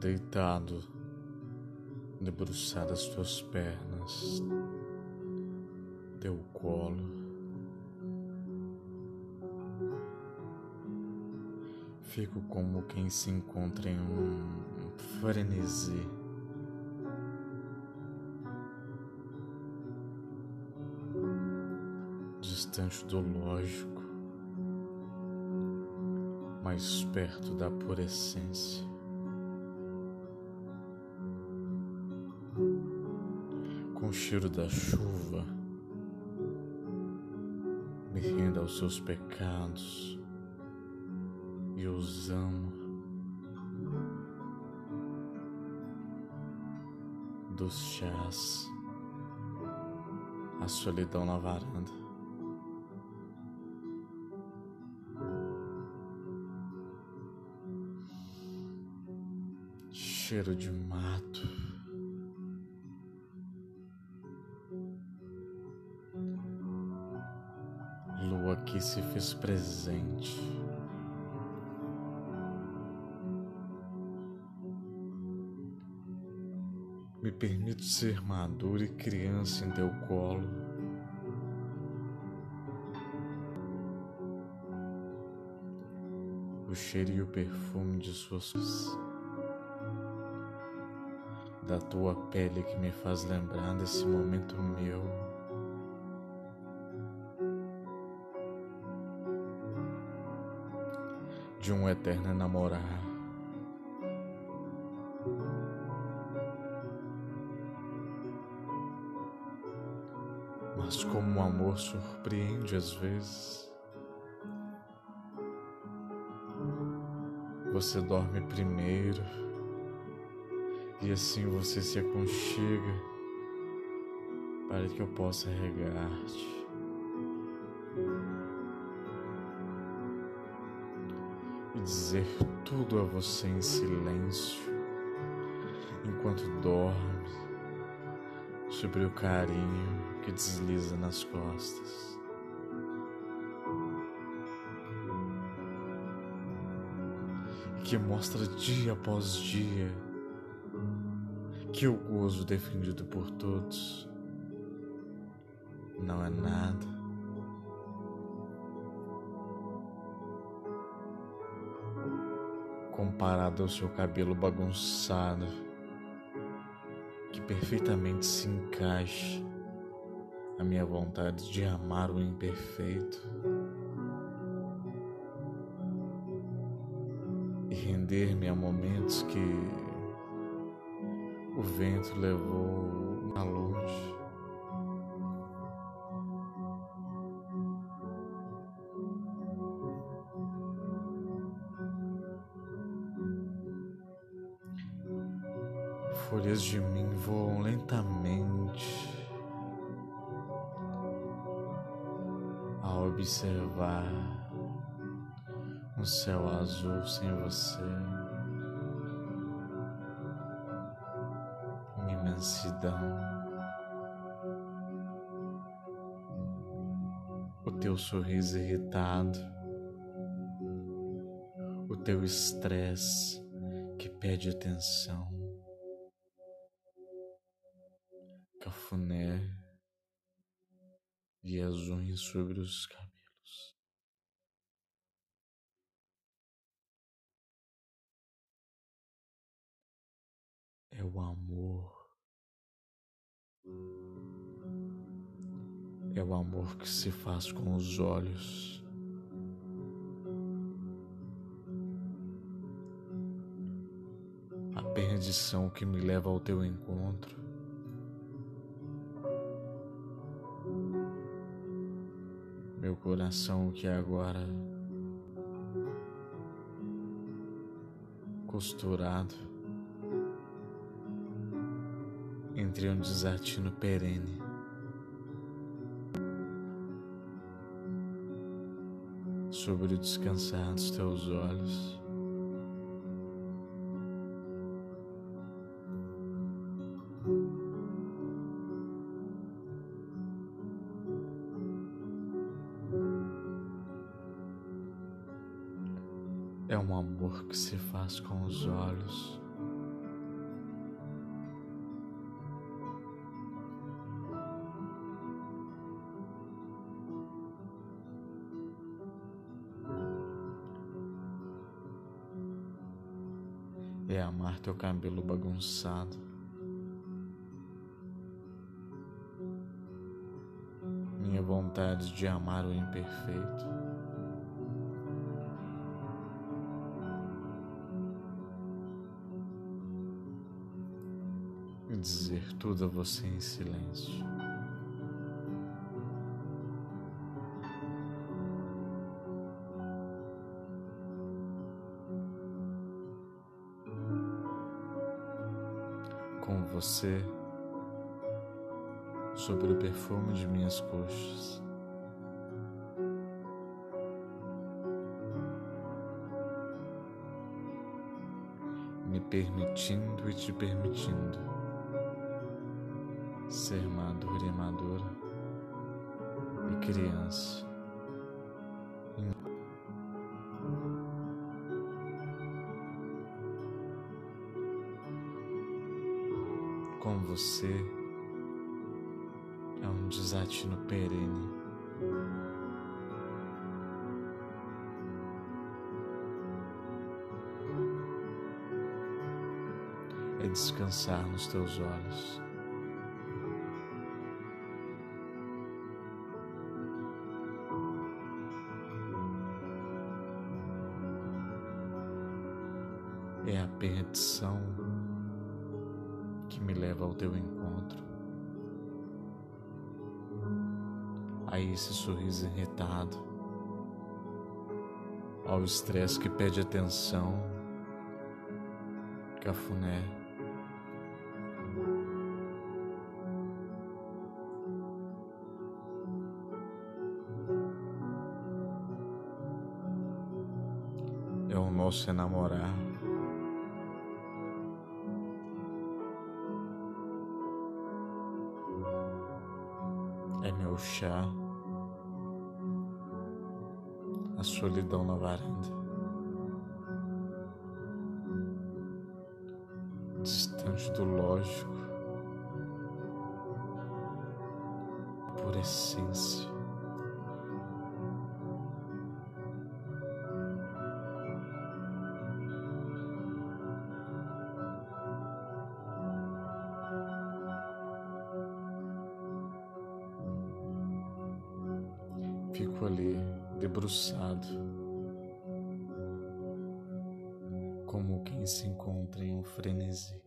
deitado, debruçado as tuas pernas, teu colo. Fico como quem se encontra em um frenesi. Distante do lógico, mais perto da pura essência. Com o cheiro da chuva, me renda aos seus pecados e os amo. Dos chás, a solidão na varanda. Cheiro de mato. Lua que se fez presente. Me permito ser maduro e criança em teu colo. O cheiro e o perfume de suas da tua pele que me faz lembrar desse momento meu. De um eterno namorar. Mas como o amor surpreende às vezes. Você dorme primeiro e assim você se aconchega para que eu possa regar-te. Dizer tudo a você em silêncio enquanto dorme sobre o carinho que desliza nas costas. E que mostra dia após dia que o gozo defendido por todos não é nada. Comparado ao seu cabelo bagunçado, que perfeitamente se encaixa a minha vontade de amar o imperfeito e render-me a momentos que o vento levou a longe. Folhas de mim voam lentamente a observar um céu azul sem você. imensidão, o teu sorriso irritado, o teu estresse que pede atenção, cafuné e as unhas sobre os cabelos. É o amor é o amor que se faz com os olhos. A perdição que me leva ao teu encontro. Coração que agora costurado entre um desatino perene. Sobre o descansar dos teus olhos. Um o amor que se faz com os olhos. É amar teu cabelo bagunçado. minha vontade de amar o imperfeito. E dizer tudo a você em silêncio. com você sobre o perfume de minhas coxas. Me permitindo e te permitindo ser madura e madura e criança. com você é um desatino perene. É descansar nos teus olhos. A perdição que me leva ao teu encontro. A esse sorriso irritado, ao estresse que pede atenção, cafuné. É o nosso enamorar. É meu chá, a solidão na varanda. Distante do lógico, por essência. Fico ali debruçado, como quem se encontra em um frenesi.